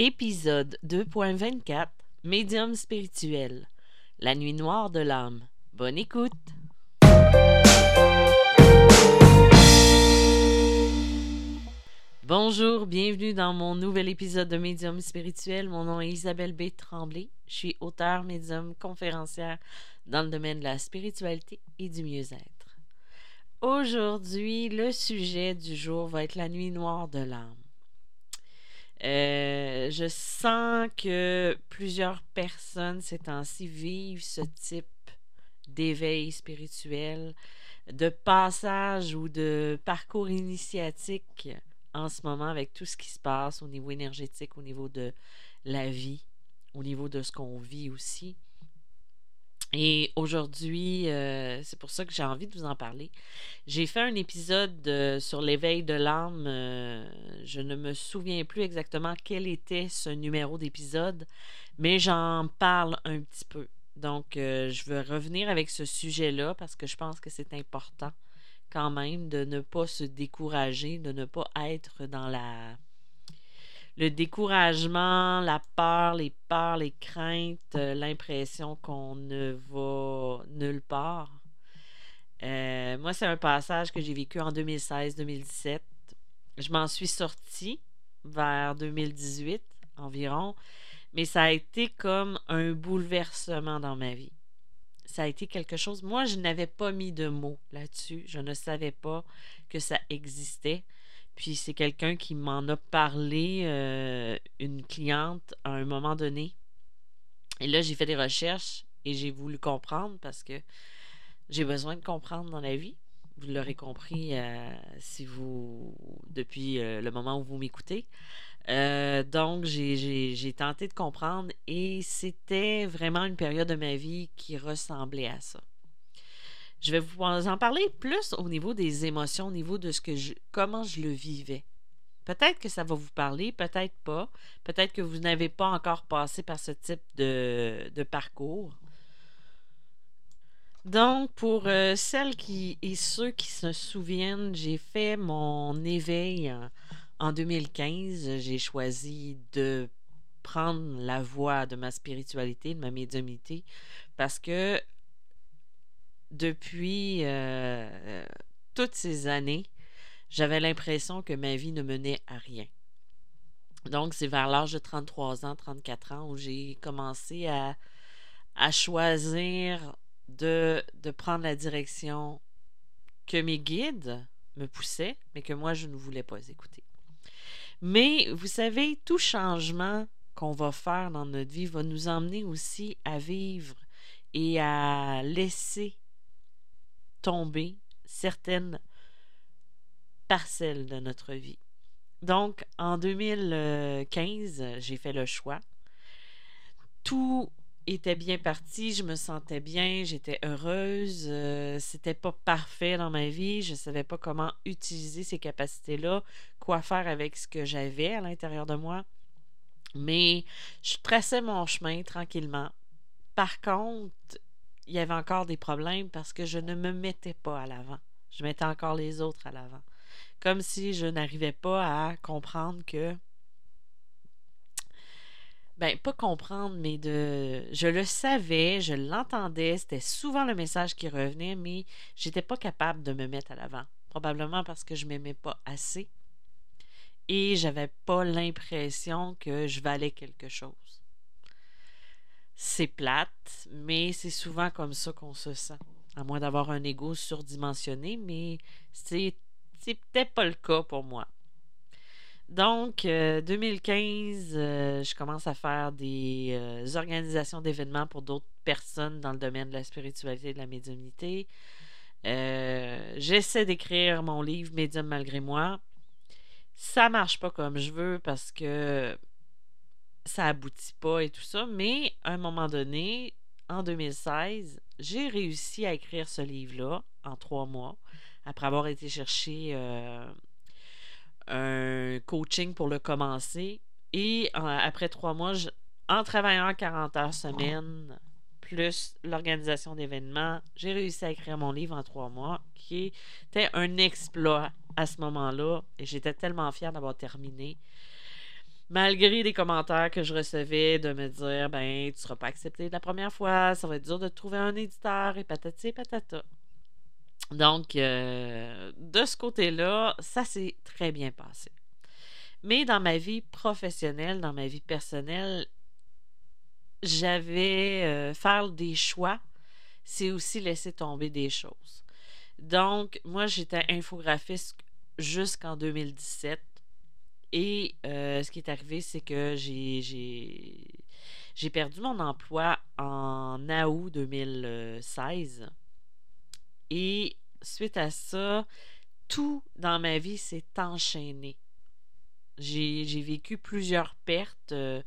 Épisode 2.24 Médium spirituel La nuit noire de l'âme. Bonne écoute. Bonjour, bienvenue dans mon nouvel épisode de Médium spirituel. Mon nom est Isabelle B. Tremblay. Je suis auteur, médium, conférencière dans le domaine de la spiritualité et du mieux-être. Aujourd'hui, le sujet du jour va être la nuit noire de l'âme. Euh, je sens que plusieurs personnes ces temps-ci vivent ce type d'éveil spirituel, de passage ou de parcours initiatique en ce moment avec tout ce qui se passe au niveau énergétique, au niveau de la vie, au niveau de ce qu'on vit aussi. Et aujourd'hui, euh, c'est pour ça que j'ai envie de vous en parler. J'ai fait un épisode euh, sur l'éveil de l'âme. Euh, je ne me souviens plus exactement quel était ce numéro d'épisode, mais j'en parle un petit peu. Donc, je veux revenir avec ce sujet-là parce que je pense que c'est important quand même de ne pas se décourager, de ne pas être dans la le découragement, la peur, les peurs, les craintes, euh, l'impression qu'on ne va nulle part. Euh, moi, c'est un passage que j'ai vécu en 2016-2017. Je m'en suis sortie vers 2018 environ, mais ça a été comme un bouleversement dans ma vie. Ça a été quelque chose. Moi, je n'avais pas mis de mots là-dessus. Je ne savais pas que ça existait. Puis c'est quelqu'un qui m'en a parlé, euh, une cliente, à un moment donné. Et là, j'ai fait des recherches et j'ai voulu comprendre parce que j'ai besoin de comprendre dans la vie. Vous l'aurez compris euh, si vous depuis euh, le moment où vous m'écoutez. donc, j'ai tenté de comprendre et c'était vraiment une période de ma vie qui ressemblait à ça. Je vais vous en parler plus au niveau des émotions, au niveau de ce que je, comment je le vivais. Peut-être que ça va vous parler, peut-être pas. Peut-être que vous n'avez pas encore passé par ce type de, parcours. Donc, pour euh, celles qui et ceux qui se souviennent, j'ai fait mon éveil en, en 2015. J'ai choisi de prendre la voie de ma spiritualité, de ma médiumnité, parce que depuis euh, toutes ces années, j'avais l'impression que ma vie ne menait à rien. Donc, c'est vers l'âge de 33 ans, 34 ans, où j'ai commencé à, à choisir de, de, prendre la direction que mes guides me poussaient, mais que moi, je ne voulais pas écouter. Mais vous savez, tout changement qu'on va faire dans notre vie va nous emmener aussi à vivre et à laisser tomber certaines parcelles de notre vie. Donc, en 2015, j'ai fait le choix. Tout était bien parti, je me sentais bien, j'étais heureuse. Euh, c'était pas parfait dans ma vie, je savais pas comment utiliser ces capacités-là, quoi faire avec ce que j'avais à l'intérieur de moi. Mais je traçais mon chemin tranquillement. Par contre, il y avait encore des problèmes parce que je ne me mettais pas à l'avant. Je mettais encore les autres à l'avant. Comme si je n'arrivais pas à comprendre que. Ben, pas comprendre, mais de. Je le savais, je l'entendais, c'était souvent le message qui revenait, mais j'étais pas capable de me mettre à l'avant. Probablement parce que je m'aimais pas assez et j'avais pas l'impression que je valais quelque chose c'est plate, mais c'est souvent comme ça qu'on se sent. À moins d'avoir un ego surdimensionné, mais c'est, peut-être pas le cas pour moi. Donc, 2015, euh, euh, je commence à faire des euh, organisations d'événements pour d'autres personnes dans le domaine de la spiritualité et de la médiumnité. J'essaie d'écrire mon livre Médium malgré moi. Ça marche pas comme je veux parce que ça aboutit pas et tout ça, mais à un moment donné, en 2016, j'ai réussi à écrire ce livre-là en trois mois, après avoir été chercher euh, un coaching pour le commencer. Et après trois mois, en travaillant 40 heures semaine, plus l'organisation d'événements, j'ai réussi à écrire mon livre en trois mois, qui était un exploit à ce moment-là. Et j'étais tellement fière d'avoir terminé. Malgré les commentaires que je recevais de me dire ben tu seras pas accepté la première fois, ça va être dur de trouver un éditeur et patati et patata. Donc euh, de ce côté-là, ça s'est très bien passé. Mais dans ma vie professionnelle, dans ma vie personnelle, j'avais euh, faire des choix, c'est aussi laisser tomber des choses. Donc, moi, j'étais infographiste jusqu'en 2017. Et euh, ce qui est arrivé, c'est que j'ai perdu mon emploi en août 2016. Et suite à ça, tout dans ma vie s'est enchaîné. J'ai vécu plusieurs pertes euh,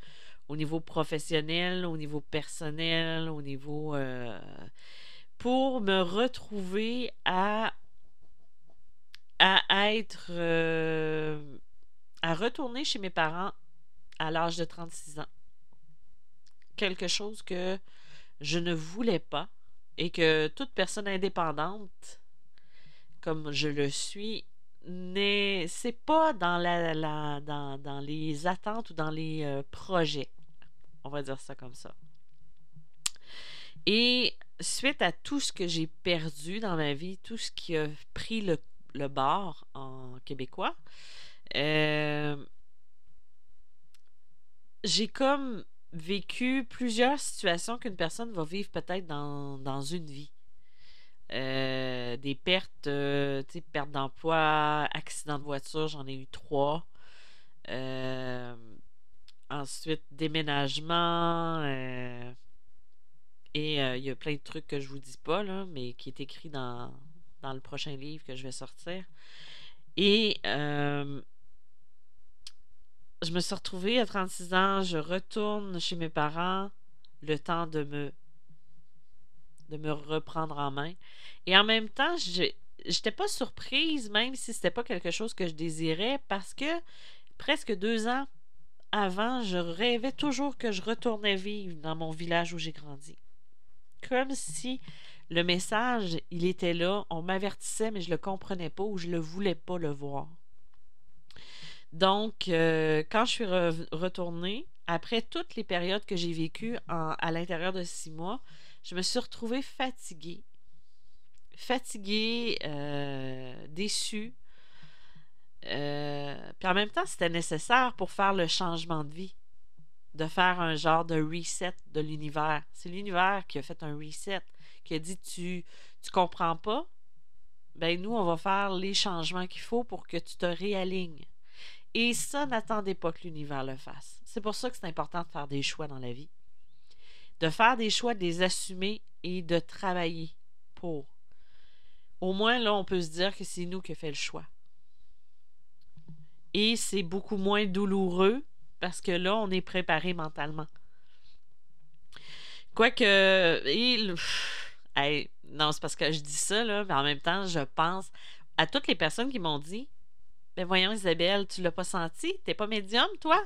au niveau professionnel, au niveau personnel, au niveau... Euh, pour me retrouver à, à être... À retourner chez mes parents à l'âge de 36 ans. Quelque chose que je ne voulais pas et que toute personne indépendante, comme je le suis, n'est c'est pas dans, les attentes ou dans les euh, projets. On va dire ça comme ça. Et suite à tout ce que j'ai perdu dans ma vie, tout ce qui a pris le, le bord en québécois, euh, j'ai comme vécu plusieurs situations qu'une personne va vivre peut-être dans, dans une vie. Euh, des pertes, euh, tu sais, perte d'emploi, accident de voiture, j'en ai eu trois. Ensuite, déménagement. et il y a plein de trucs que je vous dis pas, là, mais qui est écrit dans, dans le prochain livre que je vais sortir. Et je me suis retrouvée à 36 ans, je retourne chez mes parents, le temps de me de me reprendre en main. Et en même temps, je n'étais pas surprise, même si c'était pas quelque chose que je désirais, parce que presque deux ans avant, je rêvais toujours que je retournais vivre dans mon village où j'ai grandi. Comme si le message, il était là, on m'avertissait, mais je le comprenais pas ou je le voulais pas le voir. Donc, euh, quand je suis retournée, après toutes les périodes que j'ai vécues à l'intérieur de six mois, je me suis retrouvée fatiguée. Fatiguée, euh, déçue. Euh, puis en même temps, c'était nécessaire pour faire le changement de vie. De faire un genre de reset de l'univers. C'est l'univers qui a fait un reset, qui a dit Tu tu comprends pas? Ben nous, on va faire les changements qu'il faut pour que tu te réalignes. Et ça, n'attendez pas que l'univers le fasse. C'est pour ça que c'est important de faire des choix dans la vie de faire des choix, de les assumer et de travailler pour. Au moins, là, on peut se dire que c'est nous qui fait le choix. Et c'est beaucoup moins douloureux parce que là, on est préparé mentalement. Quoique, il... non, c'est parce que je dis ça, là, mais en même temps, je pense à toutes les personnes qui m'ont dit Ben voyons, Isabelle, tu l'as pas senti? T'es pas médium, toi?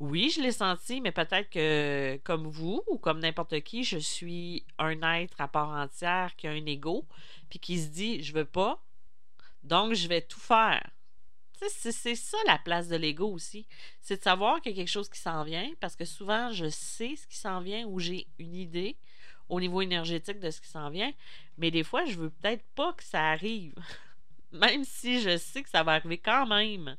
Oui, je l'ai senti, mais peut-être que comme vous ou comme n'importe qui, je suis un être à part entière qui a un ego, puis qui se dit je veux pas, donc je vais tout faire. C'est ça la place de l'ego aussi. C'est de savoir qu'il y a quelque chose qui s'en vient, parce que souvent je sais ce qui s'en vient ou j'ai une idée au niveau énergétique de ce qui s'en vient, mais des fois je veux peut-être pas que ça arrive, même si je sais que ça va arriver quand même.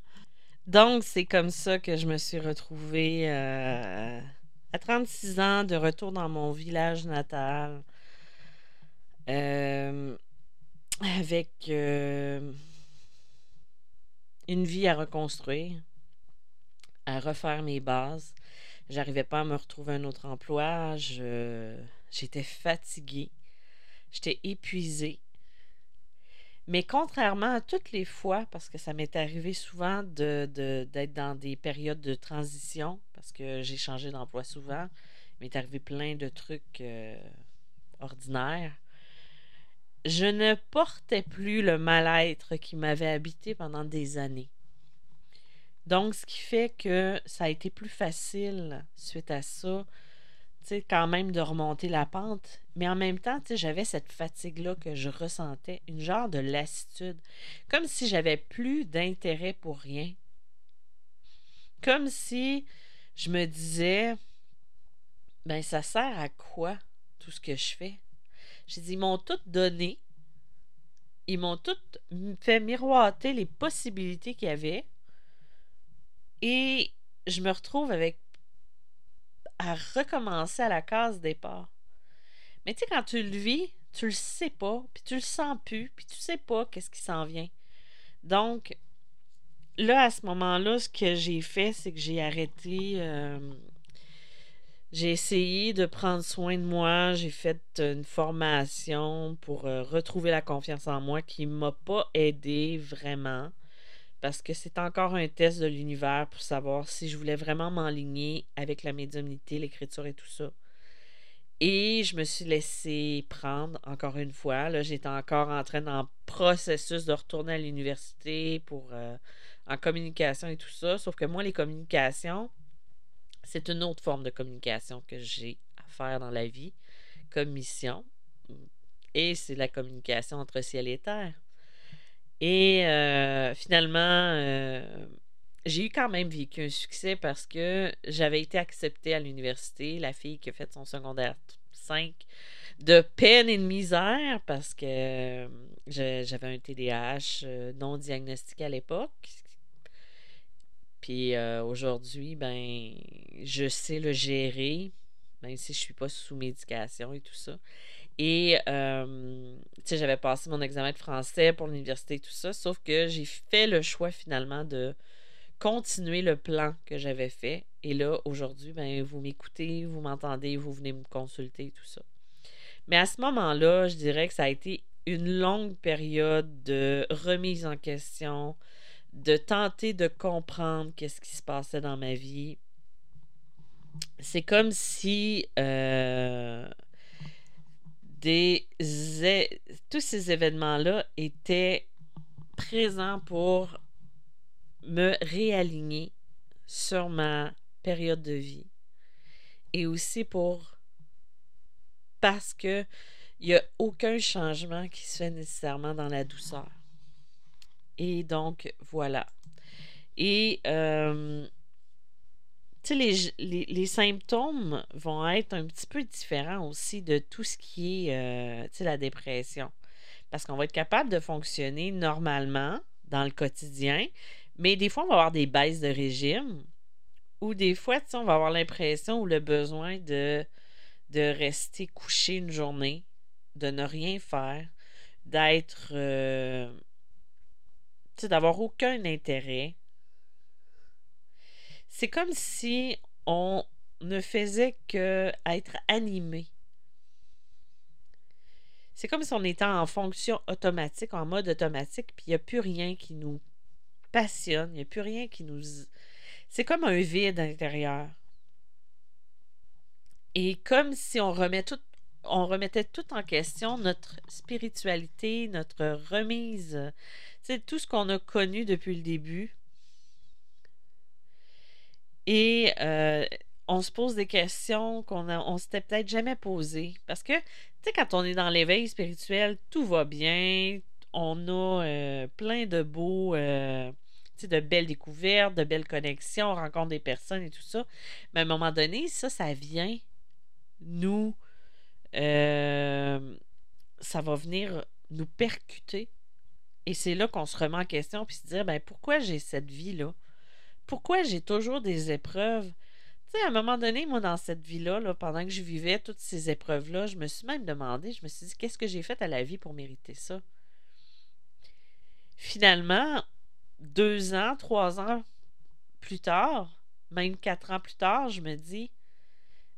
Donc, c'est comme ça que je me suis retrouvée euh, à 36 ans, de retour dans mon village natal, euh, avec euh, une vie à reconstruire, à refaire mes bases. J'arrivais pas à me retrouver un autre emploi. j'étais fatiguée. J'étais épuisée. Mais contrairement à toutes les fois, parce que ça m'est arrivé souvent d'être dans des périodes de transition, parce que j'ai changé d'emploi souvent, il m'est arrivé plein de trucs euh, ordinaires. Je ne portais plus le mal-être qui m'avait habité pendant des années. Donc, ce qui fait que ça a été plus facile suite à ça quand même de remonter la pente. Mais en même temps, j'avais cette fatigue-là que je ressentais, une genre de lassitude, comme si j'avais plus d'intérêt pour rien. comme si je me disais, ben ça sert à quoi tout ce que je fais? J'ai dit, ils m'ont tout donné. Ils m'ont tout fait miroiter les possibilités qu'il y avait. Et je me retrouve avec à recommencer à la case départ. Mais tu sais, quand tu le vis, tu le sais pas, puis tu le sens plus, puis tu sais pas qu'est-ce qui s'en vient. Donc, là, à ce moment-là, ce que j'ai fait, c'est que j'ai arrêté. Euh, j'ai essayé de prendre soin de moi. J'ai fait une formation pour euh, retrouver la confiance en moi qui m'a pas aidé vraiment. Parce que c'est encore un test de l'univers pour savoir si je voulais vraiment m'enligner avec la médiumnité, l'écriture et tout ça. Et je me suis laissé prendre encore une fois. Là, j'étais encore en train d'un processus de retourner à l'université pour euh, en communication et tout ça. Sauf que moi, les communications, c'est une autre forme de communication que j'ai à faire dans la vie comme mission. Et c'est la communication entre ciel et terre. Et euh, finalement, euh, j'ai eu quand même vécu un succès parce que j'avais été acceptée à l'université, la fille qui a fait son secondaire 5 de peine et de misère parce que euh, j'avais un TDAH non diagnostiqué à l'époque. Puis aujourd'hui, ben, je sais le gérer, même si je ne suis pas sous médication et tout ça. Et, tu sais, j'avais passé mon examen de français pour l'université et tout ça, sauf que j'ai fait le choix finalement de continuer le plan que j'avais fait. Et là, aujourd'hui, ben, vous m'écoutez, vous m'entendez, vous venez me consulter, tout ça. Mais à ce moment-là, je dirais que ça a été une longue période de remise en question, de tenter de comprendre qu'est-ce qui se passait dans ma vie. C'est comme si euh, tous ces événements-là étaient présents pour me réaligner sur ma période de vie. Et aussi pour parce que il n'y a aucun changement qui se fait nécessairement dans la douceur. Et donc, voilà. Et euh, les, les, les, symptômes vont être un petit peu différents aussi de tout ce qui est euh, la dépression. Parce qu'on va être capable de fonctionner normalement dans le quotidien, mais des fois, on va avoir des baisses de régime ou des fois, on va avoir l'impression ou le besoin de, de rester couché une journée, de ne rien faire, d'être. Euh, d'avoir aucun intérêt. C'est comme si on ne faisait que être animé. C'est comme si on était en fonction automatique, en mode automatique, puis il n'y a plus rien qui nous passionne, il n'y a plus rien qui nous... C'est comme un vide à l'intérieur. Et comme si on, on remettait tout en question, notre spiritualité, notre remise, tout ce qu'on a connu depuis le début. Et euh, on se pose des questions qu'on on s'était peut-être jamais posées. Parce que, tu sais, quand on est dans l'éveil spirituel, tout va bien. On a euh, plein de beaux... Euh, de belles découvertes, de belles connexions, on rencontre des personnes et tout ça. Mais à un moment donné, ça, ça vient nous. Euh, ça va venir nous percuter. Et c'est là qu'on se remet en question puis se dire ben, pourquoi j'ai cette vie-là? Pourquoi j'ai toujours des épreuves? Tu sais, à un moment donné, moi, dans cette vie-là, là, pendant que je vivais toutes ces épreuves-là, je me suis même demandé je me suis dit qu'est-ce que j'ai fait à la vie pour mériter ça? Finalement, deux ans, trois ans plus tard, même quatre ans plus tard, je me dis,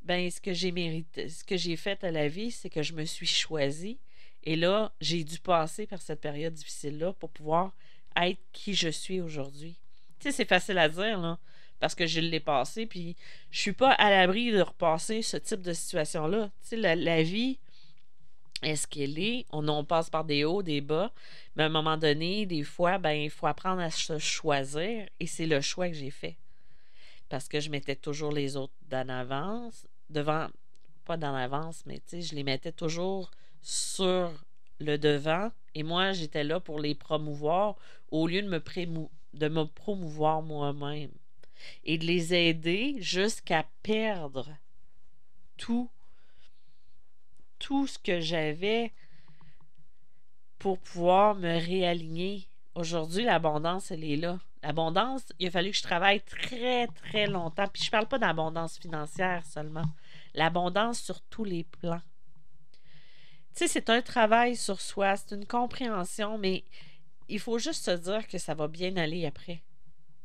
ben ce que j'ai mérité, ce que j'ai fait à la vie, c'est que je me suis choisi. Et là, j'ai dû passer par cette période difficile-là pour pouvoir être qui je suis aujourd'hui. Tu sais, c'est facile à dire, là, parce que je l'ai passé, puis je suis pas à l'abri de repasser ce type de situation-là. Tu sais, la vie, est-ce qu'elle est. On, passe par des hauts, des bas. Mais à un moment donné, des fois, ben, il faut apprendre à se choisir. Et c'est le choix que j'ai fait. Parce que je mettais toujours les autres d'en avance, devant, pas d'en avance, mais tu sais, je les mettais toujours sur le devant. Et moi, j'étais là pour les promouvoir au lieu de me, de me promouvoir moi-même. et de les aider jusqu'à perdre tout, tout ce que j'avais pour pouvoir me réaligner. Aujourd'hui, l'abondance, elle est là. L'abondance, il a fallu que je travaille très, très longtemps. Puis je parle pas d'abondance financière seulement. L'abondance sur tous les plans. Tu sais, c'est un travail sur soi, c'est une compréhension, mais il faut juste se dire que ça va bien aller après.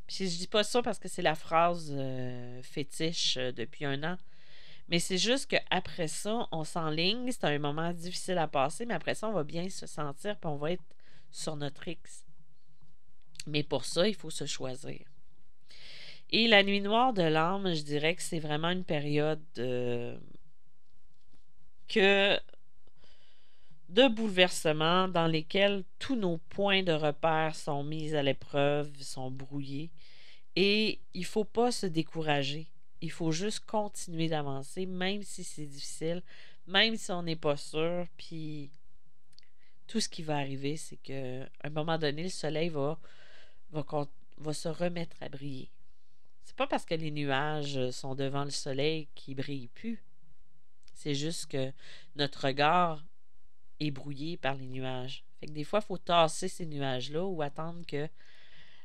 Puis je dis pas ça parce que c'est la phrase euh, fétiche euh, depuis un an. Mais c'est juste qu'après ça, on s'enligne. C'est un moment difficile à passer, mais après ça, on va bien se sentir puis on va être sur notre X. Mais pour ça, il faut se choisir. Et la nuit noire de l'âme, je dirais que c'est vraiment une période euh, que de bouleversements dans lesquels tous nos points de repère sont mis à l'épreuve, sont brouillés. Et il ne faut pas se décourager. Il faut juste continuer d'avancer, même si c'est difficile, même si on n'est pas sûr. Puis tout ce qui va arriver, c'est qu'à un moment donné, le soleil va, se remettre à briller. C'est pas parce que les nuages sont devant le soleil qu'ils brillent plus. C'est juste que notre regard est brouillé par les nuages. Fait que des fois, il faut tasser ces nuages-là ou attendre que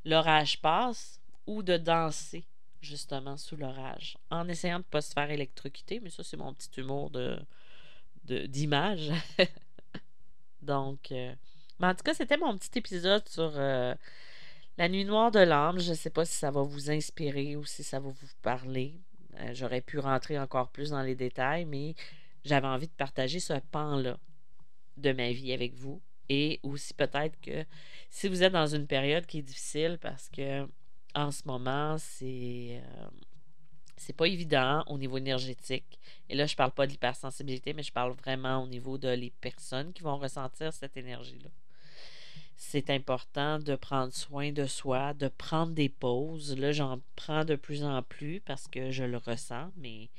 l'orage passe ou de danser justement sous l'orage en essayant de ne pas se faire électrocuter. Mais ça, c'est mon petit humour de d'image. Donc, euh, mais en tout cas, c'était mon petit épisode sur euh, la nuit noire de l'âme. Je ne sais pas si ça va vous inspirer ou si ça va vous parler. Euh, j'aurais pu rentrer encore plus dans les détails, mais j'avais envie de partager ce pan-là de ma vie avec vous. Et aussi peut-être que si vous êtes dans une période qui est difficile parce que en ce moment, c'est euh, c'est pas évident au niveau énergétique. Et là, je parle pas de l'hypersensibilité, mais je parle vraiment au niveau de les personnes qui vont ressentir cette énergie-là. C'est important de prendre soin de soi, de prendre des pauses. Là, j'en prends de plus en plus parce que je le ressens, mais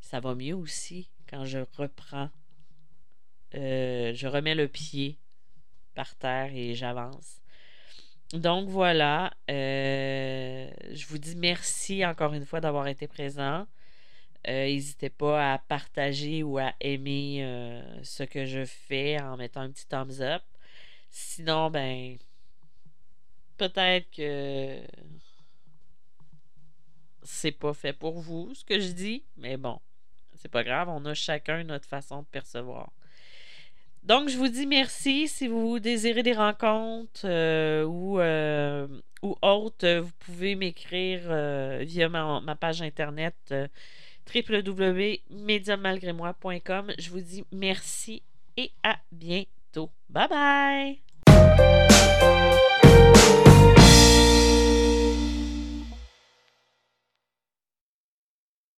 ça va mieux aussi quand je reprends euh, je remets le pied par terre et j'avance. Donc voilà, euh, je vous dis merci encore une fois d'avoir été présent. Euh, n'hésitez pas à partager ou à aimer ce que je fais en mettant un petit thumbs up. Sinon, ben, peut-être que c'est pas fait pour vous ce que je dis, mais bon, c'est pas grave, on a chacun notre façon de percevoir. Donc, je vous dis merci. Si vous désirez des rencontres euh, ou, euh, ou autres, vous pouvez m'écrire euh, via ma, page internet www.mediummalgrémoi.com. Je vous dis merci et à bientôt. Bye bye!